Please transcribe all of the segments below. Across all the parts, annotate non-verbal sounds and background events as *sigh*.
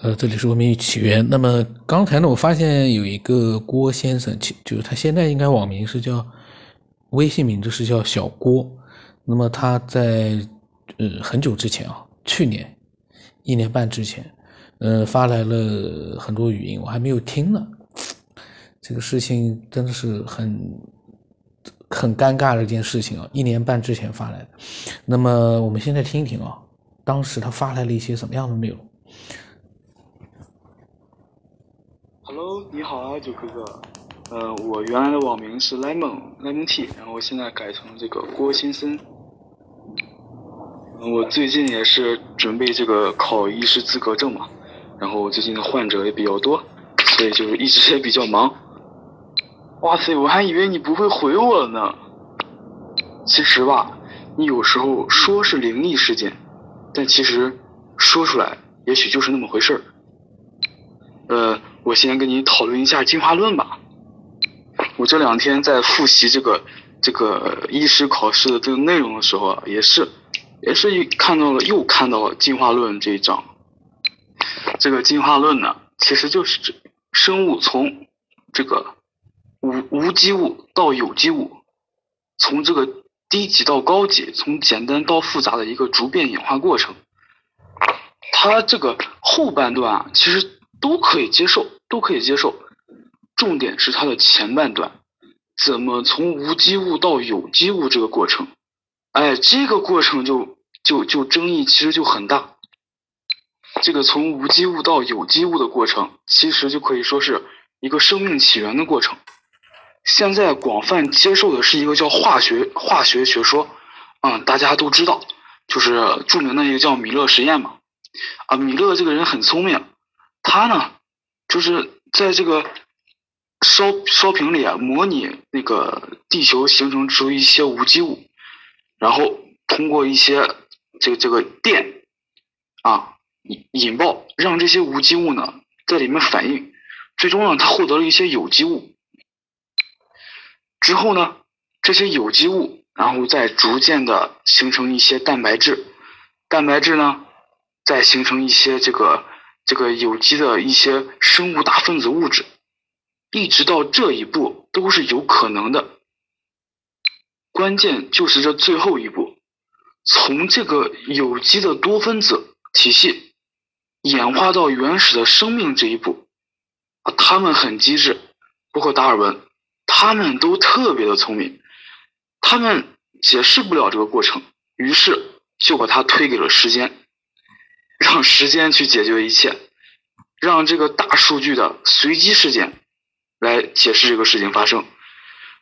呃，这里是文明起源。那么刚才呢，我发现有一个郭先生，其就是他现在应该网名是叫微信名字是叫小郭。那么他在呃很久之前啊，去年一年半之前，呃发来了很多语音，我还没有听呢。这个事情真的是很很尴尬的一件事情啊！一年半之前发来的。那么我们现在听一听啊，当时他发来了一些什么样的内容？Hello，你好啊，九哥哥。呃，我原来的网名是 lemon lemon T，然后现在改成这个郭先生。我最近也是准备这个考医师资格证嘛，然后最近的患者也比较多，所以就是一直也比较忙。哇塞，我还以为你不会回我了呢。其实吧，你有时候说是灵异事件，但其实说出来也许就是那么回事儿。呃。我先跟你讨论一下进化论吧。我这两天在复习这个这个医师考试的这个内容的时候啊，也是也是看到了又看到了进化论这一章。这个进化论呢，其实就是指生物从这个无无机物到有机物，从这个低级到高级，从简单到复杂的一个逐变演化过程。它这个后半段啊，其实都可以接受。都可以接受，重点是它的前半段，怎么从无机物到有机物这个过程，哎，这个过程就就就争议其实就很大。这个从无机物到有机物的过程，其实就可以说是一个生命起源的过程。现在广泛接受的是一个叫化学化学学说，嗯，大家都知道，就是著名的一个叫米勒实验嘛。啊，米勒这个人很聪明，他呢。就是在这个烧烧瓶里啊，模拟那个地球形成出一些无机物，然后通过一些这个这个电啊引引爆，让这些无机物呢在里面反应，最终呢它获得了一些有机物。之后呢，这些有机物然后再逐渐的形成一些蛋白质，蛋白质呢再形成一些这个。这个有机的一些生物大分子物质，一直到这一步都是有可能的。关键就是这最后一步，从这个有机的多分子体系演化到原始的生命这一步，啊，他们很机智，包括达尔文，他们都特别的聪明，他们解释不了这个过程，于是就把它推给了时间。让时间去解决一切，让这个大数据的随机事件来解释这个事情发生，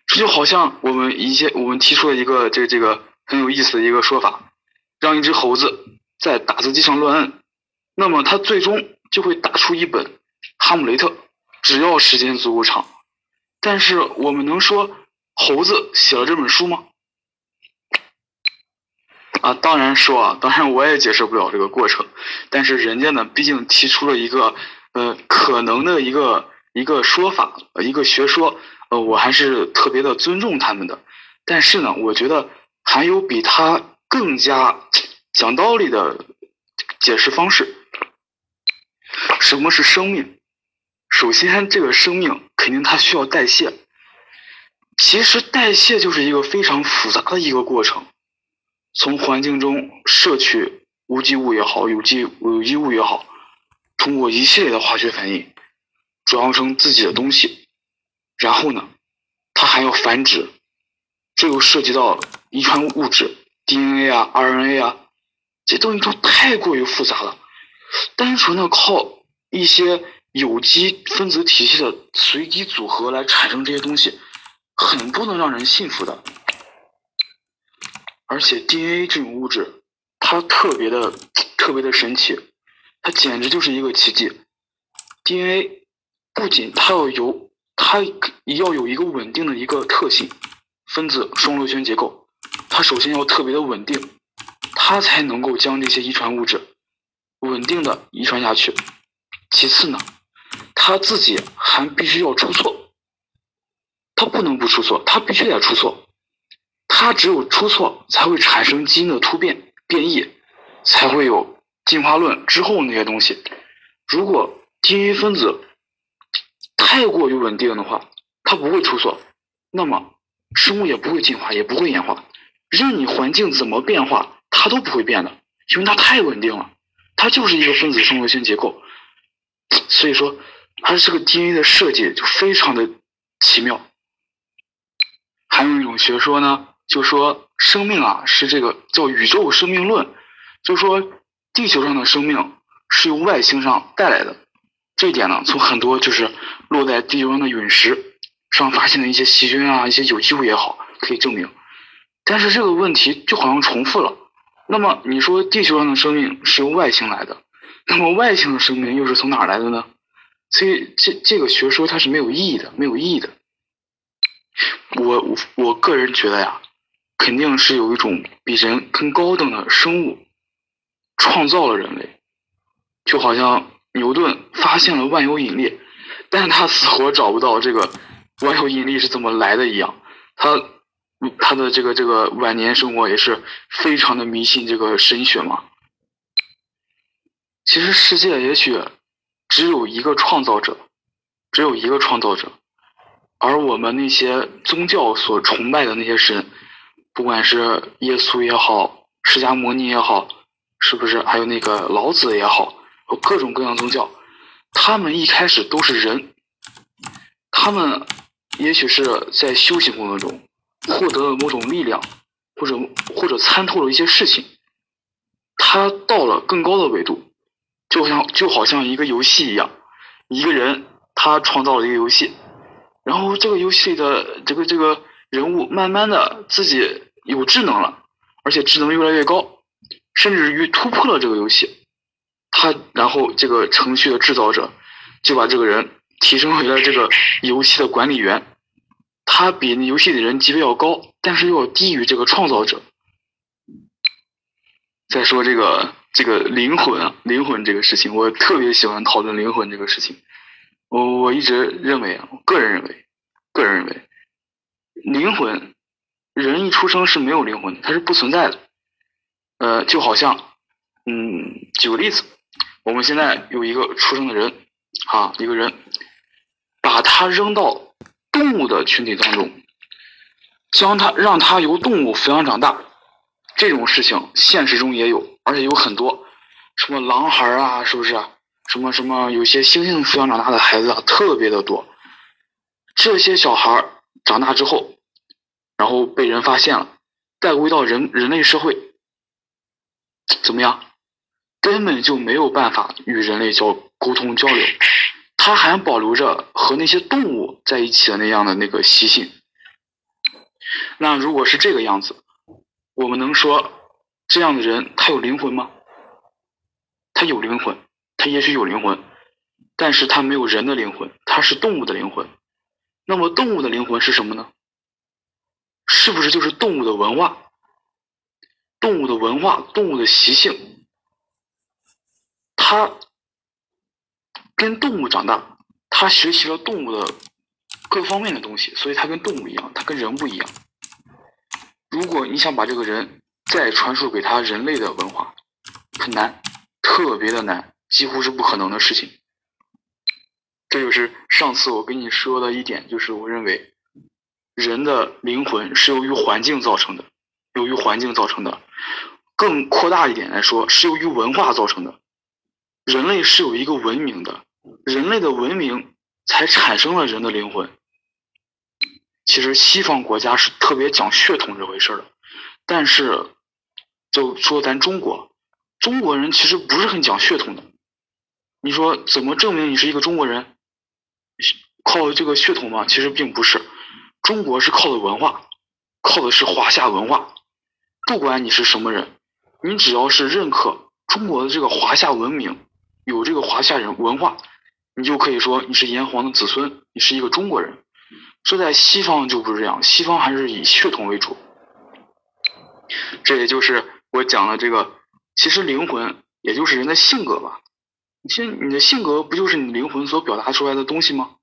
这就好像我们一些我们提出了一个这这个很有意思的一个说法，让一只猴子在打字机上乱摁，那么它最终就会打出一本《哈姆雷特》，只要时间足够长。但是我们能说猴子写了这本书吗？啊，当然说啊，当然我也解释不了这个过程，但是人家呢，毕竟提出了一个呃可能的一个一个说法，一个学说，呃，我还是特别的尊重他们的。但是呢，我觉得还有比他更加讲道理的解释方式。什么是生命？首先，这个生命肯定它需要代谢。其实代谢就是一个非常复杂的一个过程。从环境中摄取无机物也好，有机有机物也好，通过一系列的化学反应，转化成自己的东西。然后呢，它还要繁殖，这又涉及到遗传物质 DNA 啊、RNA 啊，这东西都太过于复杂了。单纯的靠一些有机分子体系的随机组合来产生这些东西，很不能让人信服的。而且 DNA 这种物质，它特别的特别的神奇，它简直就是一个奇迹。DNA 不仅它要有，它要有一个稳定的一个特性，分子双螺旋结构，它首先要特别的稳定，它才能够将这些遗传物质稳定的遗传下去。其次呢，它自己还必须要出错，它不能不出错，它必须得出错。它只有出错，才会产生基因的突变变异，才会有进化论之后那些东西。如果 DNA 分子太过于稳定的话，它不会出错，那么生物也不会进化，也不会演化。任你环境怎么变化，它都不会变的，因为它太稳定了，它就是一个分子生物性结构。所以说，它这个 DNA 的设计就非常的奇妙。还有一种学说呢，就说生命啊是这个叫宇宙生命论，就说地球上的生命是由外星上带来的。这一点呢，从很多就是落在地球上的陨石上发现的一些细菌啊、一些有机物也好，可以证明。但是这个问题就好像重复了。那么你说地球上的生命是由外星来的，那么外星的生命又是从哪来的呢？所以这这个学说它是没有意义的，没有意义的。我我我个人觉得呀，肯定是有一种比人更高等的生物创造了人类，就好像牛顿发现了万有引力，但是他死活找不到这个万有引力是怎么来的一样，他。他的这个这个晚年生活也是非常的迷信这个神学嘛。其实世界也许只有一个创造者，只有一个创造者，而我们那些宗教所崇拜的那些神，不管是耶稣也好，释迦牟尼也好，是不是还有那个老子也好，各种各样宗教，他们一开始都是人，他们也许是在修行过程中。获得了某种力量，或者或者参透了一些事情，他到了更高的维度，就像就好像一个游戏一样，一个人他创造了一个游戏，然后这个游戏里的这个这个人物慢慢的自己有智能了，而且智能越来越高，甚至于突破了这个游戏，他然后这个程序的制造者就把这个人提升为了这个游戏的管理员。他比那游戏的人级别要高，但是又要低于这个创造者。再说这个这个灵魂啊，灵魂这个事情，我特别喜欢讨论灵魂这个事情。我我一直认为啊，我个人认为，个人认为，灵魂，人一出生是没有灵魂的，它是不存在的。呃，就好像，嗯，举个例子，我们现在有一个出生的人，啊，一个人，把他扔到。动物的群体当中，将他让他由动物抚养长大，这种事情现实中也有，而且有很多，什么狼孩啊，是不是？什么什么，有些猩猩抚养长大的孩子啊，特别的多。这些小孩长大之后，然后被人发现了，带归到人人类社会，怎么样？根本就没有办法与人类交沟通交流。他还保留着和那些动物在一起的那样的那个习性。那如果是这个样子，我们能说这样的人他有灵魂吗？他有灵魂，他也许有灵魂，但是他没有人的灵魂，他是动物的灵魂。那么动物的灵魂是什么呢？是不是就是动物的文化？动物的文化，动物的习性，它。跟动物长大，他学习了动物的各方面的东西，所以他跟动物一样，他跟人不一样。如果你想把这个人再传授给他人类的文化，很难，特别的难，几乎是不可能的事情。这就是上次我跟你说的一点，就是我认为人的灵魂是由于环境造成的，由于环境造成的。更扩大一点来说，是由于文化造成的。人类是有一个文明的。人类的文明才产生了人的灵魂。其实西方国家是特别讲血统这回事的，但是就说咱中国，中国人其实不是很讲血统的。你说怎么证明你是一个中国人？靠这个血统吗？其实并不是。中国是靠的文化，靠的是华夏文化。不管你是什么人，你只要是认可中国的这个华夏文明，有这个华夏人文化。你就可以说你是炎黄的子孙，你是一个中国人。这在西方就不是这样，西方还是以血统为主。这也就是我讲的这个，其实灵魂也就是人的性格吧。其实你的性格不就是你灵魂所表达出来的东西吗？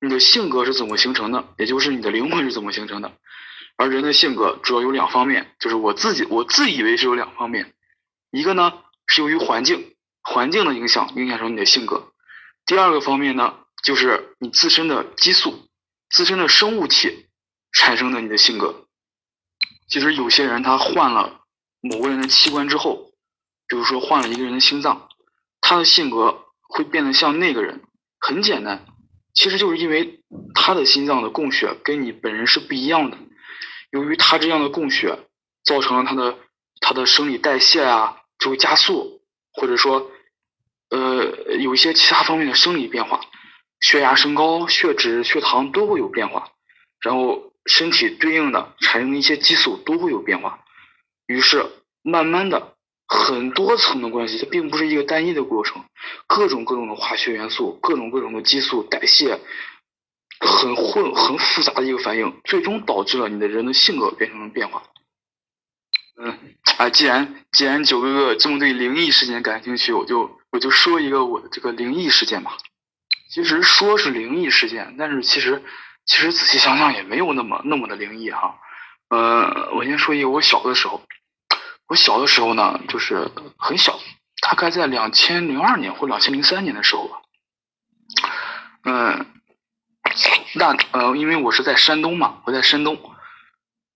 你的性格是怎么形成的？也就是你的灵魂是怎么形成的？而人的性格主要有两方面，就是我自己我自以为是有两方面，一个呢是由于环境。环境的影响影响成你的性格。第二个方面呢，就是你自身的激素、自身的生物体产生的你的性格。其实有些人他换了某个人的器官之后，比如说换了一个人的心脏，他的性格会变得像那个人。很简单，其实就是因为他的心脏的供血跟你本人是不一样的。由于他这样的供血，造成了他的他的生理代谢啊就会加速，或者说，呃，有一些其他方面的生理变化，血压升高、血脂、血糖都会有变化，然后身体对应的产生的一些激素都会有变化，于是慢慢的很多层的关系，它并不是一个单一的过程，各种各种的化学元素，各种各种的激素代谢。很混、很复杂的一个反应，最终导致了你的人的性格变成了变化。嗯，啊，既然既然九哥哥这么对灵异事件感兴趣，我就我就说一个我的这个灵异事件吧。其实说是灵异事件，但是其实其实仔细想想也没有那么那么的灵异哈。呃，我先说一个我小的时候，我小的时候呢，就是很小，大概在两千零二年或两千零三年的时候吧。嗯。那呃，因为我是在山东嘛，我在山东，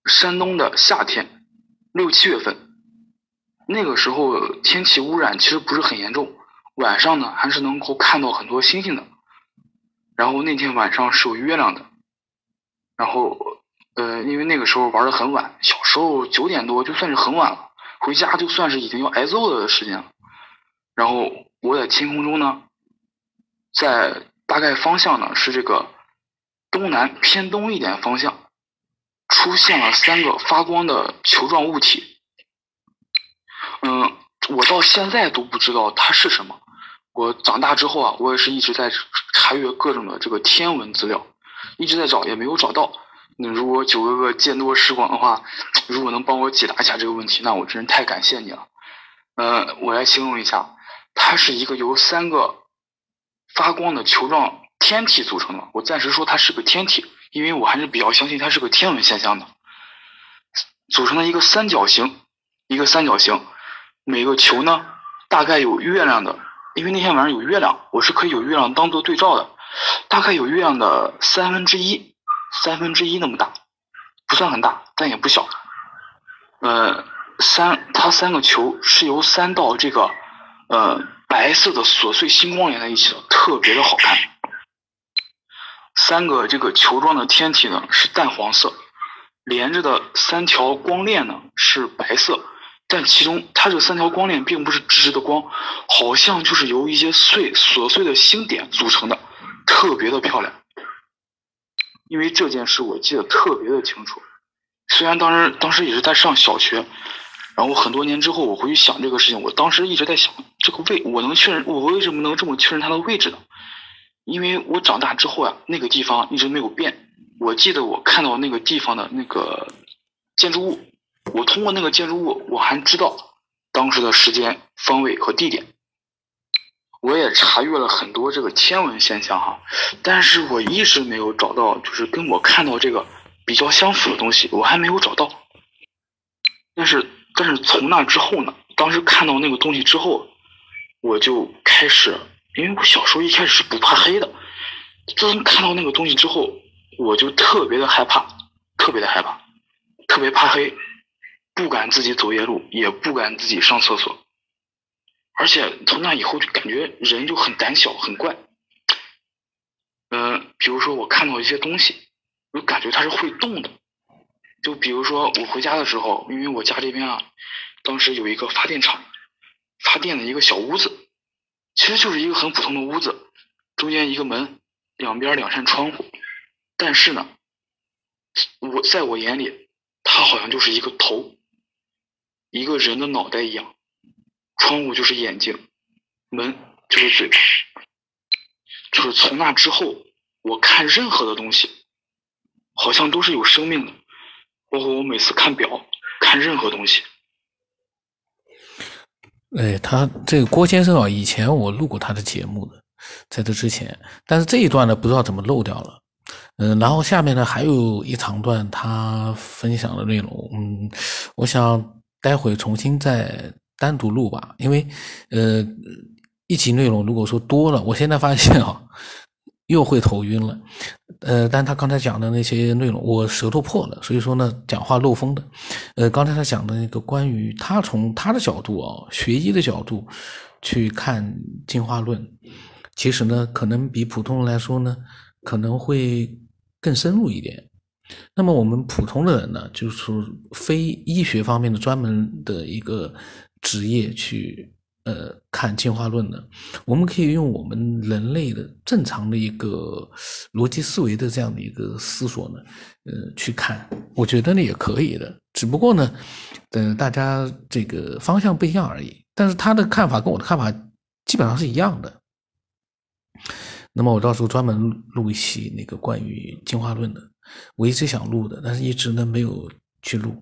山东的夏天，六七月份，那个时候天气污染其实不是很严重，晚上呢还是能够看到很多星星的。然后那天晚上是有月亮的，然后呃，因为那个时候玩的很晚，小时候九点多就算是很晚了，回家就算是已经要挨揍的时间了。然后我在天空中呢，在大概方向呢是这个。东南偏东一点方向，出现了三个发光的球状物体。嗯，我到现在都不知道它是什么。我长大之后啊，我也是一直在查阅各种的这个天文资料，一直在找，也没有找到。那如果九哥哥见多识广的话，如果能帮我解答一下这个问题，那我真是太感谢你了。呃，我来形容一下，它是一个由三个发光的球状。天体组成的，我暂时说它是个天体，因为我还是比较相信它是个天文现象的。组成了一个三角形，一个三角形，每个球呢大概有月亮的，因为那天晚上有月亮，我是可以有月亮当做对照的，大概有月亮的三分之一，三分之一那么大，不算很大，但也不小。呃，三，它三个球是由三道这个呃白色的琐碎星光连在一起的，特别的好看。三个这个球状的天体呢是淡黄色，连着的三条光链呢是白色，但其中它这三条光链并不是直直的光，好像就是由一些碎琐碎的星点组成的，特别的漂亮。因为这件事我记得特别的清楚，虽然当时当时也是在上小学，然后很多年之后我回去想这个事情，我当时一直在想这个位，我能确认我为什么能这么确认它的位置呢？因为我长大之后啊，那个地方一直没有变。我记得我看到那个地方的那个建筑物，我通过那个建筑物，我还知道当时的时间、方位和地点。我也查阅了很多这个天文现象哈，但是我一直没有找到，就是跟我看到这个比较相符的东西，我还没有找到。但是，但是从那之后呢，当时看到那个东西之后，我就开始。因为我小时候一开始是不怕黑的，自从看到那个东西之后，我就特别的害怕，特别的害怕，特别怕黑，不敢自己走夜路，也不敢自己上厕所，而且从那以后就感觉人就很胆小，很怪。嗯，比如说我看到一些东西，我感觉它是会动的，就比如说我回家的时候，因为我家这边啊，当时有一个发电厂，发电的一个小屋子。其实就是一个很普通的屋子，中间一个门，两边两扇窗户。但是呢，我在我眼里，它好像就是一个头，一个人的脑袋一样。窗户就是眼睛，门就是嘴巴。就是从那之后，我看任何的东西，好像都是有生命的，包括我每次看表，看任何东西。哎，他这个郭先生啊，以前我录过他的节目的，在这之前，但是这一段呢，不知道怎么漏掉了。嗯，然后下面呢还有一长段他分享的内容，嗯，我想待会重新再单独录吧，因为呃，一集内容如果说多了，我现在发现啊，又会头晕了。呃，但他刚才讲的那些内容，我舌头破了，所以说呢，讲话漏风的。呃，刚才他讲的那个关于他从他的角度啊，学医的角度去看进化论，其实呢，可能比普通人来说呢，可能会更深入一点。那么我们普通的人呢，就是非医学方面的专门的一个职业去。呃，看进化论的，我们可以用我们人类的正常的一个逻辑思维的这样的一个思索呢，呃，去看，我觉得呢也可以的，只不过呢，呃，大家这个方向不一样而已。但是他的看法跟我的看法基本上是一样的。那么我到时候专门录一期那个关于进化论的，我一直想录的，但是一直呢没有。去录，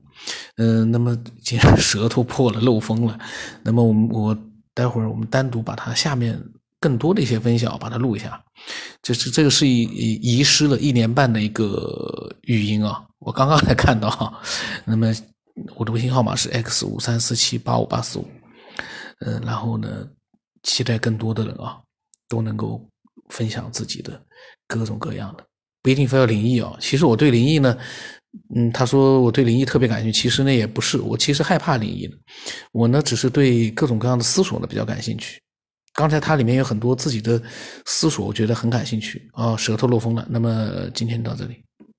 嗯，那么今天 *laughs* 舌头破了，漏风了，那么我我待会儿我们单独把它下面更多的一些分享把它录一下，这是这个是遗遗失了一年半的一个语音啊，我刚刚才看到哈，那么我的微信号码是 x 五三四七八五八四五，嗯，然后呢，期待更多的人啊都能够分享自己的各种各样的，不一定非要灵异啊，其实我对灵异呢。嗯，他说我对灵异特别感兴趣，其实呢也不是，我其实害怕灵异的，我呢只是对各种各样的思索呢比较感兴趣。刚才它里面有很多自己的思索，我觉得很感兴趣啊，舌头漏风了。那么今天到这里。